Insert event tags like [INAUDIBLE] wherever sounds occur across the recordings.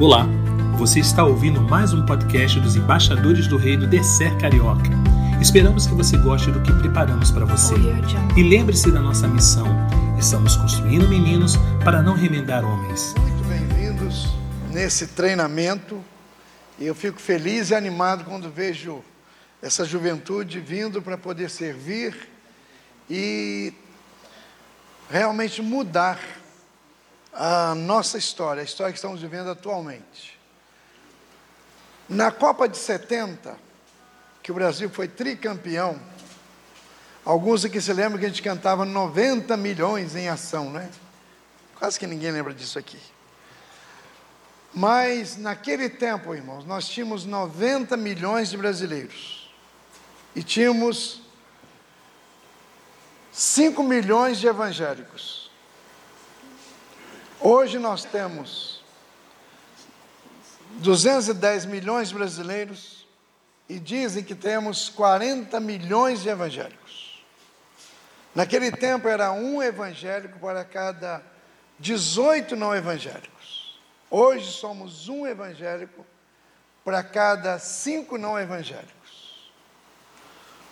Olá, você está ouvindo mais um podcast dos embaixadores do Reino Descer Carioca. Esperamos que você goste do que preparamos para você. E lembre-se da nossa missão: estamos construindo meninos para não remendar homens. Muito bem-vindos nesse treinamento. E eu fico feliz e animado quando vejo essa juventude vindo para poder servir e realmente mudar a nossa história, a história que estamos vivendo atualmente. Na Copa de 70, que o Brasil foi tricampeão, alguns aqui se lembram que a gente cantava 90 milhões em ação, né? Quase que ninguém lembra disso aqui. Mas naquele tempo, irmãos, nós tínhamos 90 milhões de brasileiros e tínhamos 5 milhões de evangélicos. Hoje nós temos 210 milhões de brasileiros e dizem que temos 40 milhões de evangélicos. Naquele tempo era um evangélico para cada 18 não evangélicos. Hoje somos um evangélico para cada cinco não evangélicos.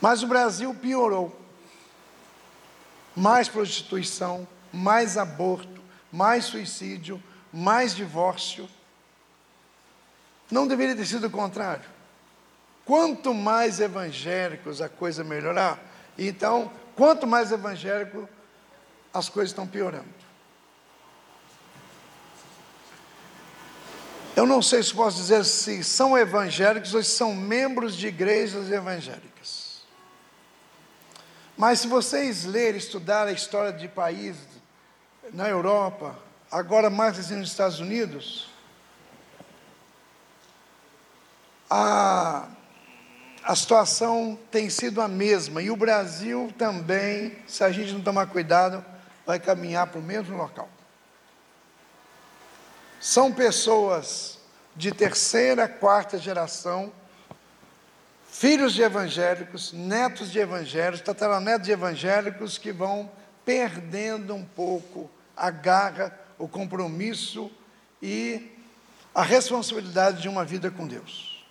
Mas o Brasil piorou. Mais prostituição, mais aborto, mais suicídio, mais divórcio. Não deveria ter sido o contrário. Quanto mais evangélicos a coisa melhorar, então, quanto mais evangélico, as coisas estão piorando. Eu não sei se posso dizer se são evangélicos ou se são membros de igrejas evangélicas. Mas se vocês lerem, estudar a história de países na Europa, agora mais assim nos Estados Unidos, a, a situação tem sido a mesma. E o Brasil também, se a gente não tomar cuidado, vai caminhar para o mesmo local. São pessoas de terceira, quarta geração, filhos de evangélicos, netos de evangélicos, tataranetos de evangélicos que vão perdendo um pouco a garra, o compromisso e a responsabilidade de uma vida com Deus.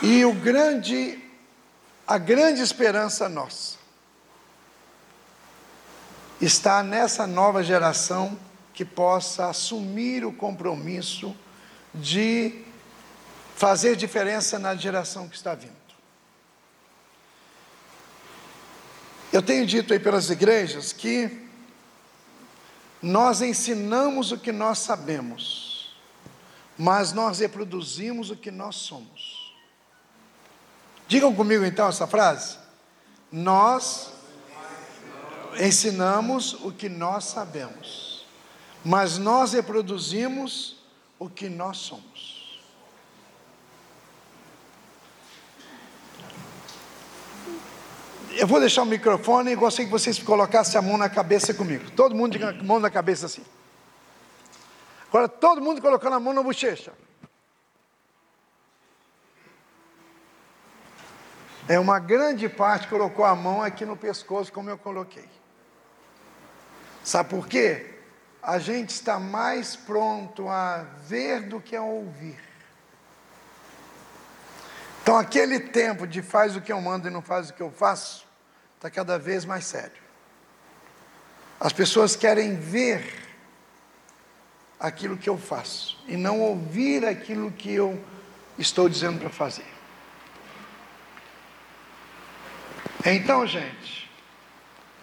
E o grande, a grande esperança nossa está nessa nova geração que possa assumir o compromisso de fazer diferença na geração que está vindo. Eu tenho dito aí pelas igrejas que nós ensinamos o que nós sabemos, mas nós reproduzimos o que nós somos. Digam comigo então essa frase. Nós ensinamos o que nós sabemos, mas nós reproduzimos o que nós somos. Eu vou deixar o microfone e gostaria que vocês colocassem a mão na cabeça comigo. Todo mundo com a mão na cabeça assim. Agora todo mundo colocando a mão na bochecha. É uma grande parte colocou a mão aqui no pescoço, como eu coloquei. Sabe por quê? A gente está mais pronto a ver do que a ouvir. Então, aquele tempo de faz o que eu mando e não faz o que eu faço, está cada vez mais sério. As pessoas querem ver aquilo que eu faço e não ouvir aquilo que eu estou dizendo para fazer. Então, gente,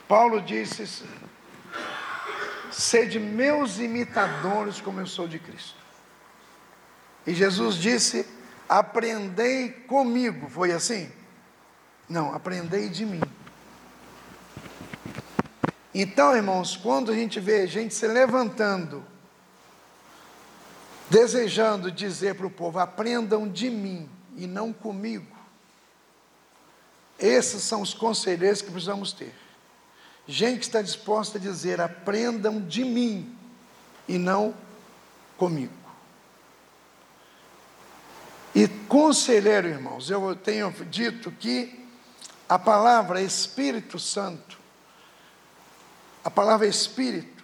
Paulo disse: sede meus imitadores, como eu sou de Cristo. E Jesus disse: aprendei comigo. Foi assim? Não, aprendei de mim. Então, irmãos, quando a gente vê gente se levantando, desejando dizer para o povo: aprendam de mim e não comigo, esses são os conselheiros que precisamos ter. Gente que está disposta a dizer: aprendam de mim e não comigo. E conselheiro, irmãos, eu tenho dito que a palavra Espírito Santo, a palavra Espírito,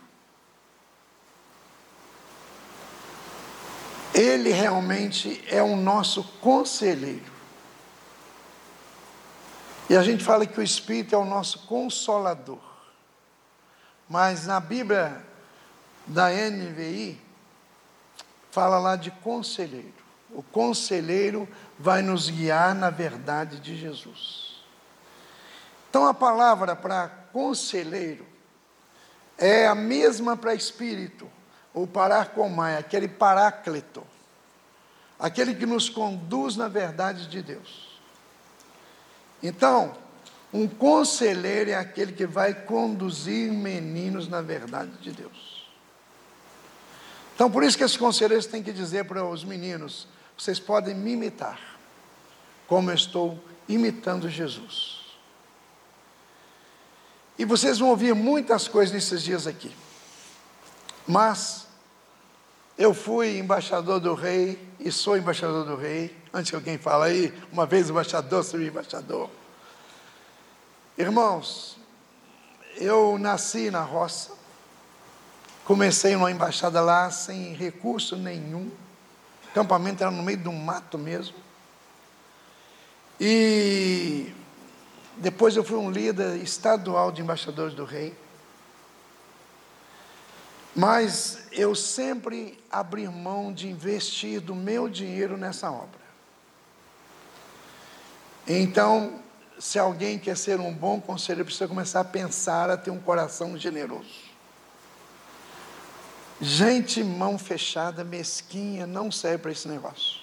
Ele realmente é o nosso conselheiro. E a gente fala que o Espírito é o nosso consolador. Mas na Bíblia da NVI, fala lá de conselheiro. O conselheiro vai nos guiar na verdade de Jesus. Então a palavra para conselheiro é a mesma para espírito, ou paracomai, aquele paráclito, aquele que nos conduz na verdade de Deus. Então, um conselheiro é aquele que vai conduzir meninos na verdade de Deus. Então, por isso que esses conselheiros têm que dizer para os meninos: vocês podem me imitar, como eu estou imitando Jesus. E vocês vão ouvir muitas coisas nesses dias aqui. Mas eu fui embaixador do rei e sou embaixador do rei. Antes que alguém fale aí, uma vez embaixador, sou embaixador. Irmãos, eu nasci na roça, comecei uma embaixada lá sem recurso nenhum. O campamento era no meio do mato mesmo. E depois eu fui um líder estadual de embaixadores do rei. Mas eu sempre abri mão de investir do meu dinheiro nessa obra. Então, se alguém quer ser um bom conselheiro, precisa começar a pensar, a ter um coração generoso. Gente, mão fechada, mesquinha, não serve para esse negócio.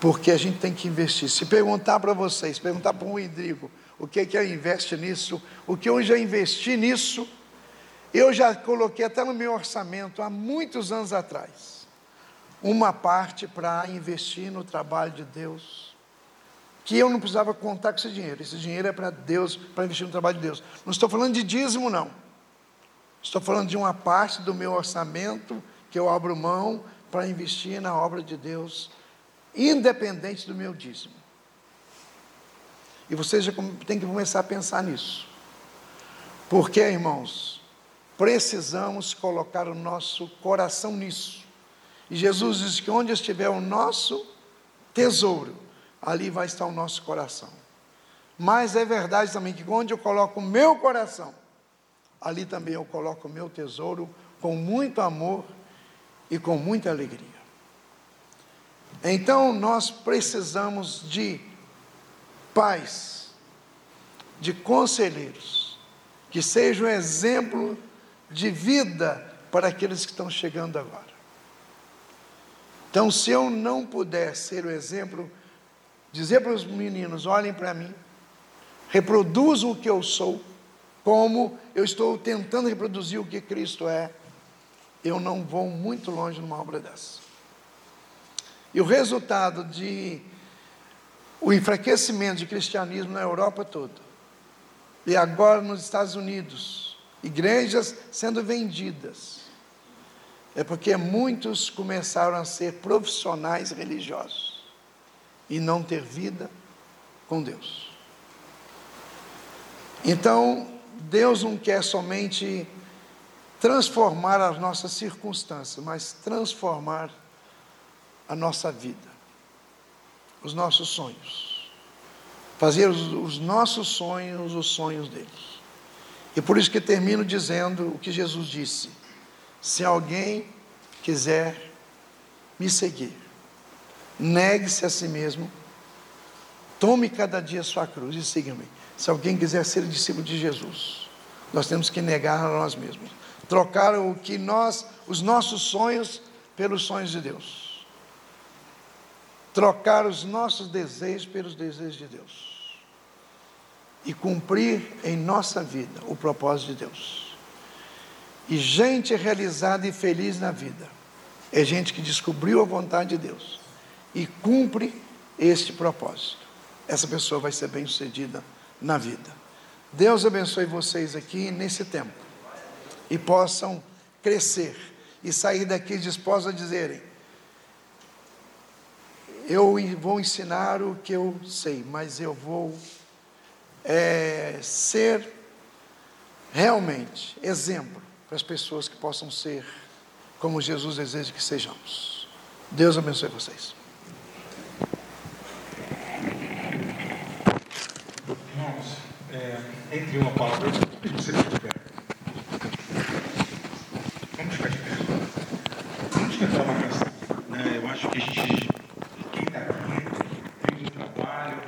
Porque a gente tem que investir. Se perguntar para vocês, perguntar para um Indrigo, o que é que investe nisso, o que eu já investi nisso, eu já coloquei até no meu orçamento há muitos anos atrás, uma parte para investir no trabalho de Deus, que eu não precisava contar com esse dinheiro. Esse dinheiro é para Deus, para investir no trabalho de Deus. Não estou falando de dízimo, não. Estou falando de uma parte do meu orçamento que eu abro mão para investir na obra de Deus, independente do meu dízimo. E vocês já têm que começar a pensar nisso. Porque, irmãos, precisamos colocar o nosso coração nisso. E Jesus diz que onde estiver o nosso tesouro, ali vai estar o nosso coração. Mas é verdade também que onde eu coloco o meu coração, ali também eu coloco o meu tesouro com muito amor e com muita alegria. Então nós precisamos de pais, de conselheiros, que sejam exemplo de vida para aqueles que estão chegando agora. Então, se eu não puder ser o exemplo, dizer para os meninos: olhem para mim, reproduzam o que eu sou, como eu estou tentando reproduzir o que Cristo é, eu não vou muito longe numa obra dessa. E o resultado de o enfraquecimento de cristianismo na Europa toda, e agora nos Estados Unidos, igrejas sendo vendidas. É porque muitos começaram a ser profissionais religiosos e não ter vida com Deus. Então, Deus não quer somente transformar as nossas circunstâncias, mas transformar a nossa vida, os nossos sonhos. Fazer os, os nossos sonhos os sonhos deles. E por isso que termino dizendo o que Jesus disse: se alguém quiser me seguir, negue-se a si mesmo, tome cada dia sua cruz e siga-me. Se alguém quiser ser discípulo de Jesus, nós temos que negar a nós mesmos, trocar o que nós, os nossos sonhos pelos sonhos de Deus. Trocar os nossos desejos pelos desejos de Deus e cumprir em nossa vida o propósito de Deus. E gente realizada e feliz na vida é gente que descobriu a vontade de Deus e cumpre este propósito. Essa pessoa vai ser bem-sucedida na vida. Deus abençoe vocês aqui nesse tempo e possam crescer e sair daqui dispostos a dizerem: Eu vou ensinar o que eu sei, mas eu vou é, ser realmente exemplo para as pessoas que possam ser como Jesus deseja que sejamos. Deus abençoe vocês. Irmãos, é, entre uma palavra, você fica de pé. Vamos ficar de pé. Vamos cantar uma canção. Né? Eu acho que a gente, quem está aqui, veio do trabalho,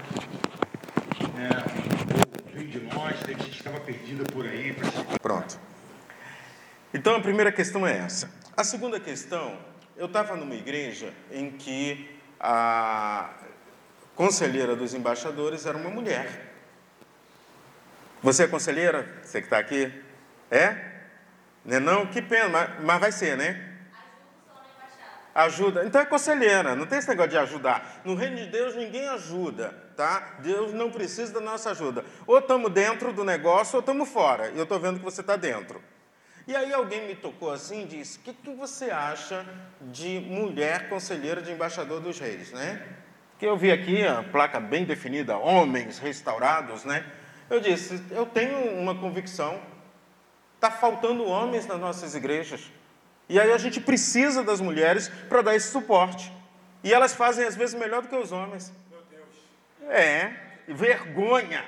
né? ou de nós, tem gente que estava perdida por aí. Pronto. Então a primeira questão é essa. A segunda questão, eu estava numa igreja em que a conselheira dos embaixadores era uma mulher. Você é conselheira? Você que está aqui? É? Não é não? Que pena, mas, mas vai ser, né? Ajuda. Então é conselheira, não tem esse negócio de ajudar. No reino de Deus ninguém ajuda, tá? Deus não precisa da nossa ajuda. Ou estamos dentro do negócio ou estamos fora. E eu estou vendo que você está dentro. E aí alguém me tocou assim e disse: O que, que você acha de mulher conselheira de embaixador dos reis, né? Que eu vi aqui a placa bem definida, homens restaurados, né? Eu disse, eu tenho uma convicção, está faltando homens nas nossas igrejas. E aí a gente precisa das mulheres para dar esse suporte. E elas fazem às vezes melhor do que os homens. Meu Deus. É, vergonha.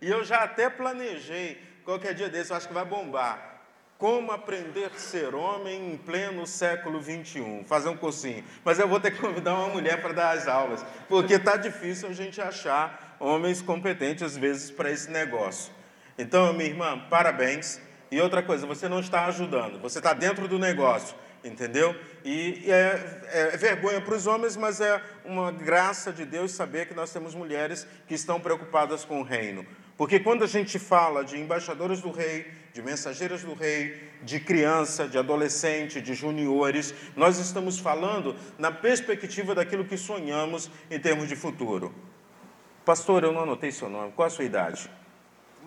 E eu já até planejei, qualquer dia desse, eu acho que vai bombar. Como aprender a ser homem em pleno século 21? Fazer um cursinho. Mas eu vou ter que convidar uma mulher para dar as aulas, porque está difícil a gente achar homens competentes, às vezes, para esse negócio. Então, minha irmã, parabéns. E outra coisa, você não está ajudando, você está dentro do negócio, entendeu? E é, é, vergonha para os homens, mas é uma graça de Deus saber que nós temos mulheres que estão preocupadas com o reino. Porque quando a gente fala de embaixadores do rei, de mensageiras do rei, de criança, de adolescente, de juniores, nós estamos falando na perspectiva daquilo que sonhamos em termos de futuro. Pastor, eu não anotei seu nome. Qual a sua idade?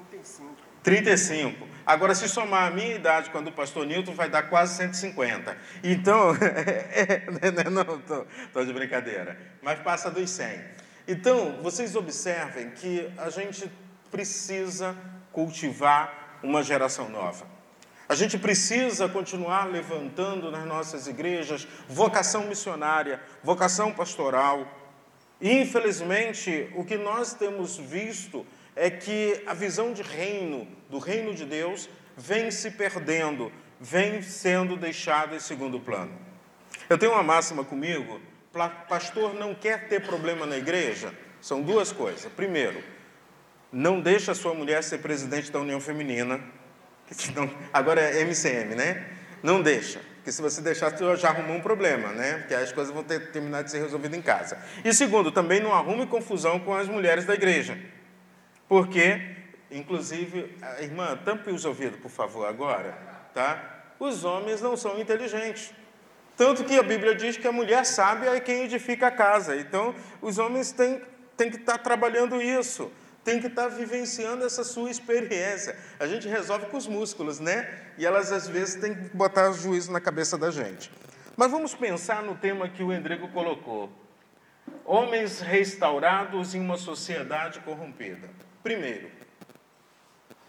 35. 35. Agora, se somar a minha idade quando o pastor Newton, vai dar quase 150. Então, [LAUGHS] é, é, não, estou de brincadeira. Mas passa dos 100. Então, vocês observem que a gente precisa cultivar uma geração nova. A gente precisa continuar levantando nas nossas igrejas vocação missionária, vocação pastoral, Infelizmente, o que nós temos visto é que a visão de reino, do reino de Deus, vem se perdendo, vem sendo deixada em segundo plano. Eu tenho uma máxima comigo: pastor não quer ter problema na igreja? São duas coisas. Primeiro, não deixa a sua mulher ser presidente da União Feminina, [LAUGHS] agora é MCM, né? Não deixa. Porque se você deixar, você já arrumou um problema, né? Porque as coisas vão ter terminar de ser resolvidas em casa. E segundo, também não arrume confusão com as mulheres da igreja. Porque, inclusive, irmã, tampe os ouvidos, por favor, agora, tá? Os homens não são inteligentes. Tanto que a Bíblia diz que a mulher sábia é quem edifica a casa. Então, os homens têm, têm que estar trabalhando isso tem que estar vivenciando essa sua experiência. A gente resolve com os músculos, né? E elas às vezes têm que botar juízo na cabeça da gente. Mas vamos pensar no tema que o Endrigo colocou: homens restaurados em uma sociedade corrompida. Primeiro,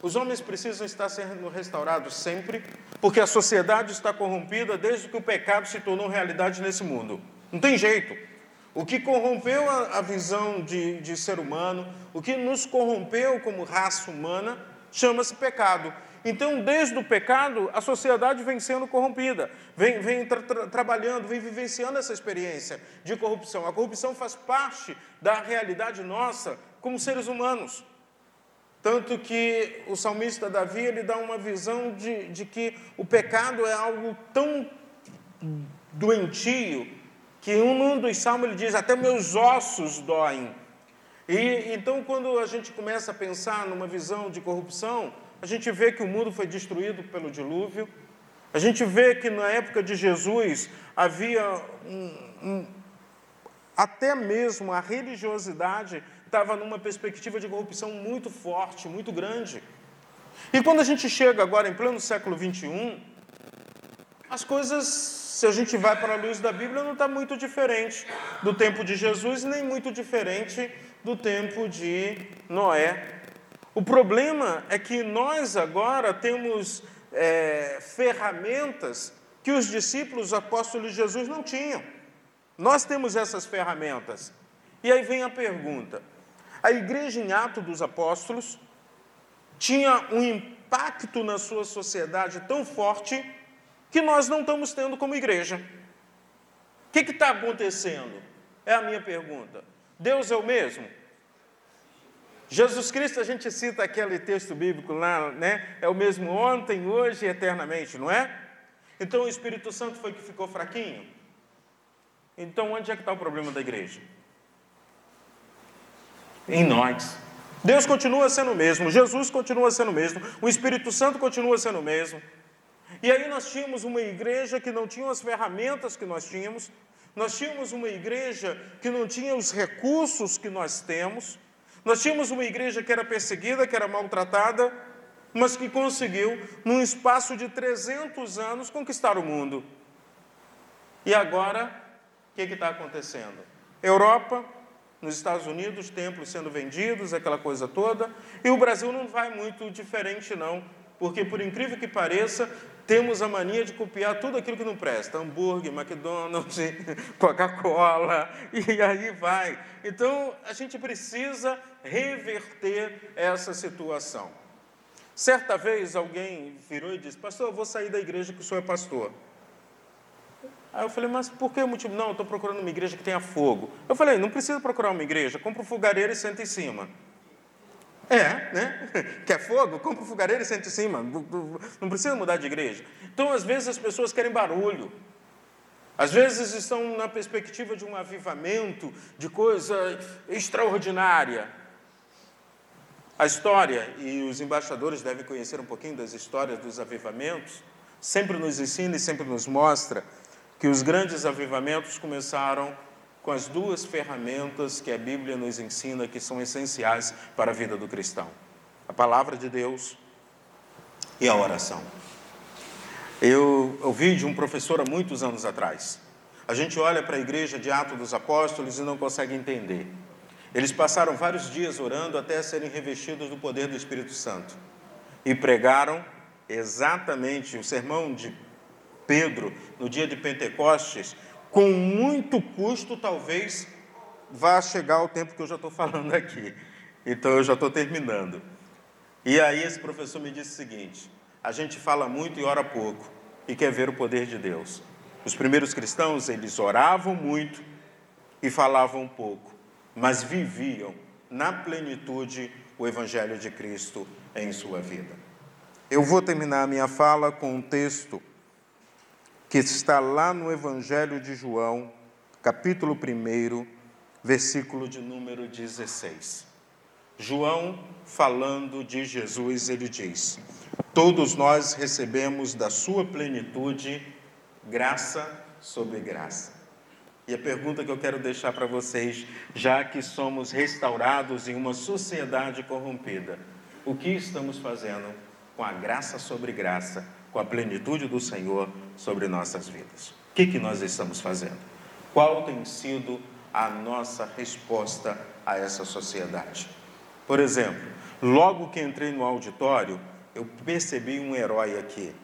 os homens precisam estar sendo restaurados sempre, porque a sociedade está corrompida desde que o pecado se tornou realidade nesse mundo. Não tem jeito. O que corrompeu a, a visão de, de ser humano, o que nos corrompeu como raça humana, chama-se pecado. Então, desde o pecado, a sociedade vem sendo corrompida, vem, vem tra tra trabalhando, vem vivenciando essa experiência de corrupção. A corrupção faz parte da realidade nossa como seres humanos. Tanto que o salmista Davi ele dá uma visão de, de que o pecado é algo tão doentio, que um dos salmos ele diz: Até meus ossos doem. E então, quando a gente começa a pensar numa visão de corrupção, a gente vê que o mundo foi destruído pelo dilúvio. A gente vê que na época de Jesus havia um, um, até mesmo a religiosidade estava numa perspectiva de corrupção muito forte, muito grande. E quando a gente chega agora em pleno século 21, as coisas se a gente vai para a luz da Bíblia, não está muito diferente do tempo de Jesus, nem muito diferente do tempo de Noé. O problema é que nós agora temos é, ferramentas que os discípulos, os apóstolos de Jesus não tinham. Nós temos essas ferramentas. E aí vem a pergunta: a igreja em Atos dos Apóstolos tinha um impacto na sua sociedade tão forte que nós não estamos tendo como igreja. O que está acontecendo? É a minha pergunta. Deus é o mesmo? Jesus Cristo, a gente cita aquele texto bíblico lá, né? É o mesmo ontem, hoje e eternamente, não é? Então o Espírito Santo foi que ficou fraquinho? Então onde é que está o problema da igreja? Em nós. Deus continua sendo o mesmo, Jesus continua sendo o mesmo, o Espírito Santo continua sendo o mesmo. E aí nós tínhamos uma igreja que não tinha as ferramentas que nós tínhamos, nós tínhamos uma igreja que não tinha os recursos que nós temos, nós tínhamos uma igreja que era perseguida, que era maltratada, mas que conseguiu, num espaço de 300 anos, conquistar o mundo. E agora, o que está acontecendo? Europa, nos Estados Unidos, templos sendo vendidos, aquela coisa toda, e o Brasil não vai muito diferente, não, porque, por incrível que pareça, temos a mania de copiar tudo aquilo que não presta: hambúrguer, McDonald's, [LAUGHS] Coca-Cola, e aí vai. Então, a gente precisa reverter essa situação. Certa vez alguém virou e disse: Pastor, eu vou sair da igreja que o senhor é pastor. Aí eu falei, mas por que o motivo? Não, eu estou procurando uma igreja que tenha fogo. Eu falei, não precisa procurar uma igreja, compra um fogareiro e senta em cima. É, né? [LAUGHS] Quer fogo? Compra um fogareiro e senta em cima. Não precisa mudar de igreja. Então, às vezes, as pessoas querem barulho. Às vezes estão na perspectiva de um avivamento, de coisa extraordinária. A história, e os embaixadores devem conhecer um pouquinho das histórias dos avivamentos, sempre nos ensina e sempre nos mostra que os grandes avivamentos começaram com as duas ferramentas que a Bíblia nos ensina que são essenciais para a vida do cristão: a palavra de Deus e a oração. Eu ouvi de um professor há muitos anos atrás. A gente olha para a igreja de Atos dos Apóstolos e não consegue entender. Eles passaram vários dias orando até serem revestidos do poder do Espírito Santo e pregaram exatamente o sermão de Pedro no dia de Pentecostes com muito custo, talvez vá chegar o tempo que eu já estou falando aqui. Então eu já estou terminando. E aí esse professor me disse o seguinte: a gente fala muito e ora pouco e quer ver o poder de Deus. Os primeiros cristãos, eles oravam muito e falavam pouco, mas viviam na plenitude o evangelho de Cristo em sua vida. Eu vou terminar a minha fala com um texto que está lá no Evangelho de João, capítulo 1, versículo de número 16. João, falando de Jesus, ele diz: Todos nós recebemos da sua plenitude graça sobre graça. E a pergunta que eu quero deixar para vocês, já que somos restaurados em uma sociedade corrompida, o que estamos fazendo com a graça sobre graça com a plenitude do Senhor sobre nossas vidas. O que, que nós estamos fazendo? Qual tem sido a nossa resposta a essa sociedade? Por exemplo, logo que entrei no auditório, eu percebi um herói aqui.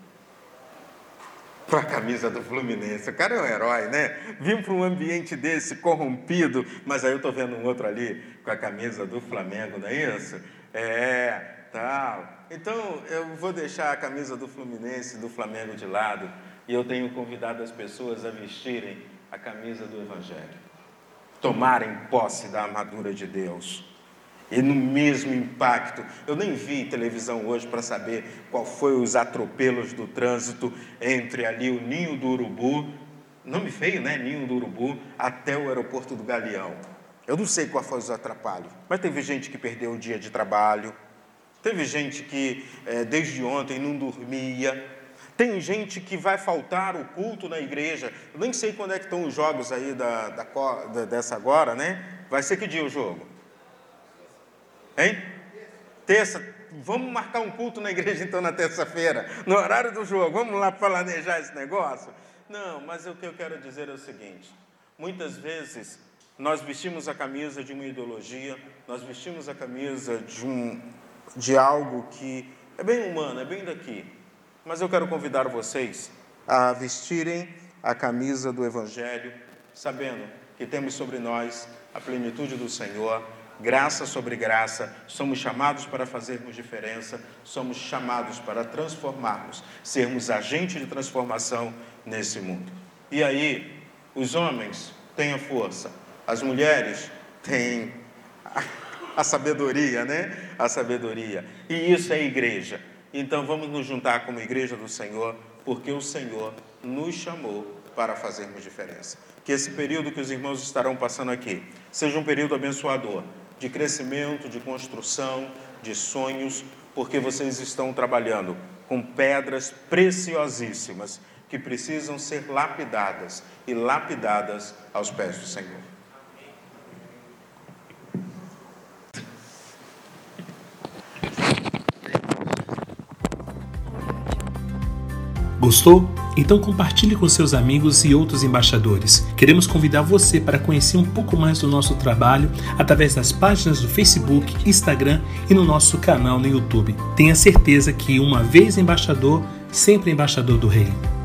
Com a camisa do Fluminense. O cara é um herói, né? Vim para um ambiente desse corrompido, mas aí eu estou vendo um outro ali com a camisa do Flamengo, não é isso? É, tal. Então, eu vou deixar a camisa do Fluminense do Flamengo de lado e eu tenho convidado as pessoas a vestirem a camisa do Evangelho, tomarem posse da armadura de Deus. E no mesmo impacto, eu nem vi televisão hoje para saber qual foi os atropelos do trânsito entre ali o Ninho do Urubu, nome feio, né? Ninho do Urubu, até o aeroporto do Galeão. Eu não sei qual foi os atrapalhos, mas teve gente que perdeu o dia de trabalho, Teve gente que é, desde ontem não dormia. Tem gente que vai faltar o culto na igreja. Eu nem sei quando é que estão os jogos aí da, da, da, dessa agora, né? Vai ser que dia o jogo? Hein? Terça. Vamos marcar um culto na igreja então na terça-feira, no horário do jogo. Vamos lá planejar esse negócio? Não, mas o que eu quero dizer é o seguinte: muitas vezes nós vestimos a camisa de uma ideologia, nós vestimos a camisa de um, de algo que é bem humano, é bem daqui. Mas eu quero convidar vocês a vestirem a camisa do Evangelho sabendo que temos sobre nós a plenitude do Senhor, graça sobre graça, somos chamados para fazermos diferença, somos chamados para transformarmos, sermos agente de transformação nesse mundo. E aí, os homens têm a força, as mulheres têm a, sabedoria, né? A sabedoria. E isso é igreja. Então vamos nos juntar como igreja do Senhor, porque o Senhor nos chamou para fazermos diferença. Que esse período que os irmãos estarão passando aqui seja um período abençoador, de crescimento, de construção, de sonhos, porque vocês estão trabalhando com pedras preciosíssimas que precisam ser lapidadas e lapidadas aos pés do Senhor. Gostou? Então compartilhe com seus amigos e outros embaixadores. Queremos convidar você para conhecer um pouco mais do nosso trabalho através das páginas do Facebook, Instagram e no nosso canal no YouTube. Tenha certeza que uma vez embaixador, sempre embaixador do Reino.